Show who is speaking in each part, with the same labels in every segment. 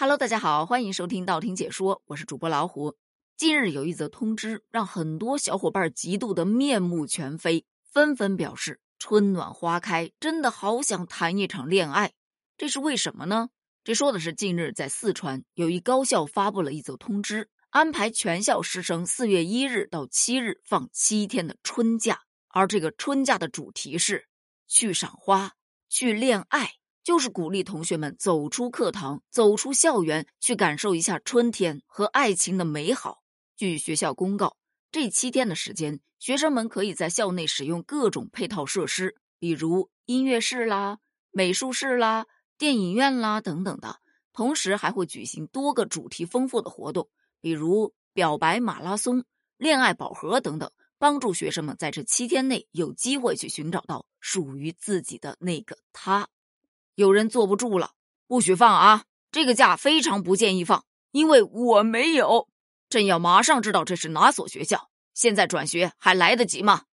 Speaker 1: Hello，大家好，欢迎收听道听解说，我是主播老虎。近日有一则通知，让很多小伙伴嫉妒的面目全非，纷纷表示春暖花开，真的好想谈一场恋爱。这是为什么呢？这说的是近日在四川有一高校发布了一则通知，安排全校师生四月一日到七日放七天的春假，而这个春假的主题是去赏花、去恋爱。就是鼓励同学们走出课堂，走出校园，去感受一下春天和爱情的美好。据学校公告，这七天的时间，学生们可以在校内使用各种配套设施，比如音乐室啦、美术室啦、电影院啦等等的。同时，还会举行多个主题丰富的活动，比如表白马拉松、恋爱宝盒等等，帮助学生们在这七天内有机会去寻找到属于自己的那个他。有人坐不住了，不许放啊！这个假非常不建议放，因为我没有。朕要马上知道这是哪所学校，现在转学还来得及吗？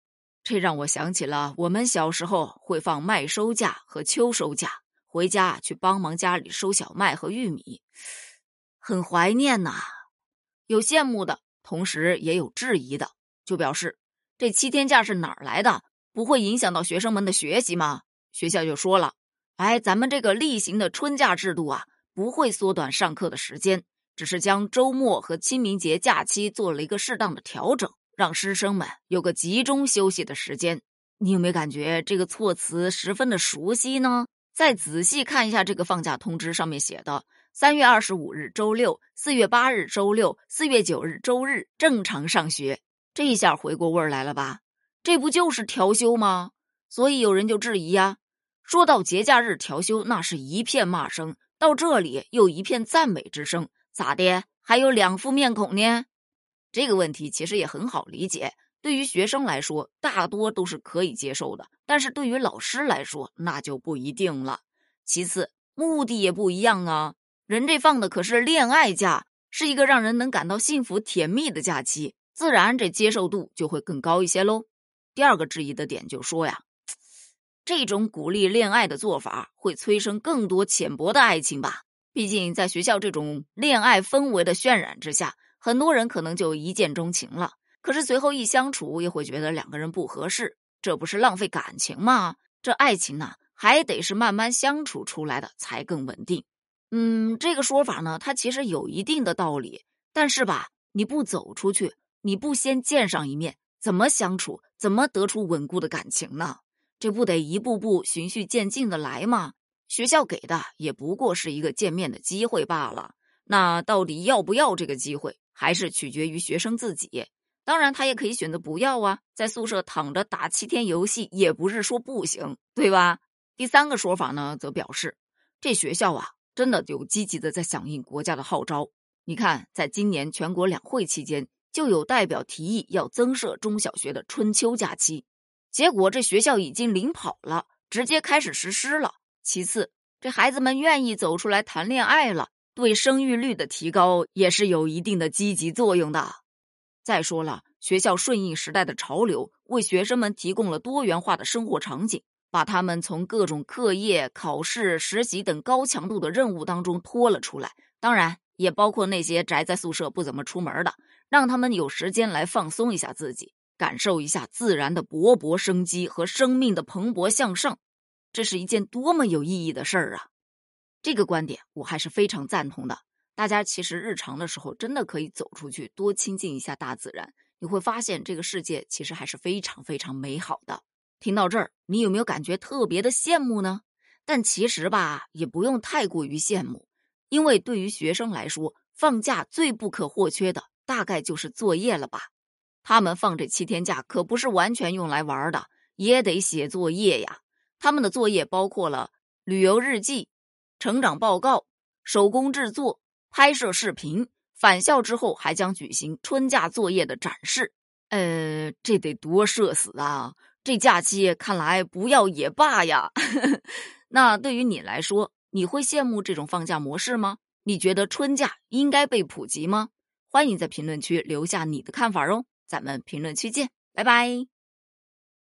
Speaker 1: 这让我想起了我们小时候会放麦收假和秋收假，回家去帮忙家里收小麦和玉米，很怀念呐。有羡慕的，同时也有质疑的，就表示这七天假是哪儿来的？不会影响到学生们的学习吗？学校就说了。哎，咱们这个例行的春假制度啊，不会缩短上课的时间，只是将周末和清明节假期做了一个适当的调整，让师生们有个集中休息的时间。你有没有感觉这个措辞十分的熟悉呢？再仔细看一下这个放假通知上面写的：三月二十五日周六，四月八日周六，四月九日周日正常上学。这一下回过味儿来了吧？这不就是调休吗？所以有人就质疑呀。说到节假日调休，那是一片骂声；到这里又一片赞美之声，咋的？还有两副面孔呢？这个问题其实也很好理解。对于学生来说，大多都是可以接受的；但是对于老师来说，那就不一定了。其次，目的也不一样啊。人这放的可是恋爱假，是一个让人能感到幸福甜蜜的假期，自然这接受度就会更高一些喽。第二个质疑的点就说呀。这种鼓励恋爱的做法会催生更多浅薄的爱情吧？毕竟在学校这种恋爱氛围的渲染之下，很多人可能就一见钟情了。可是随后一相处，又会觉得两个人不合适，这不是浪费感情吗？这爱情呢，还得是慢慢相处出来的才更稳定。嗯，这个说法呢，它其实有一定的道理。但是吧，你不走出去，你不先见上一面，怎么相处？怎么得出稳固的感情呢？这不得一步步循序渐进的来吗？学校给的也不过是一个见面的机会罢了。那到底要不要这个机会，还是取决于学生自己。当然，他也可以选择不要啊，在宿舍躺着打七天游戏，也不是说不行，对吧？第三个说法呢，则表示这学校啊，真的有积极的在响应国家的号召。你看，在今年全国两会期间，就有代表提议要增设中小学的春秋假期。结果这学校已经领跑了，直接开始实施了。其次，这孩子们愿意走出来谈恋爱了，对生育率的提高也是有一定的积极作用的。再说了，学校顺应时代的潮流，为学生们提供了多元化的生活场景，把他们从各种课业、考试、实习等高强度的任务当中拖了出来。当然，也包括那些宅在宿舍不怎么出门的，让他们有时间来放松一下自己。感受一下自然的勃勃生机和生命的蓬勃向上，这是一件多么有意义的事儿啊！这个观点我还是非常赞同的。大家其实日常的时候真的可以走出去，多亲近一下大自然，你会发现这个世界其实还是非常非常美好的。听到这儿，你有没有感觉特别的羡慕呢？但其实吧，也不用太过于羡慕，因为对于学生来说，放假最不可或缺的大概就是作业了吧。他们放这七天假可不是完全用来玩的，也得写作业呀。他们的作业包括了旅游日记、成长报告、手工制作、拍摄视频。返校之后还将举行春假作业的展示。呃，这得多社死啊！这假期看来不要也罢呀。那对于你来说，你会羡慕这种放假模式吗？你觉得春假应该被普及吗？欢迎在评论区留下你的看法哦。咱们评论区见，拜拜。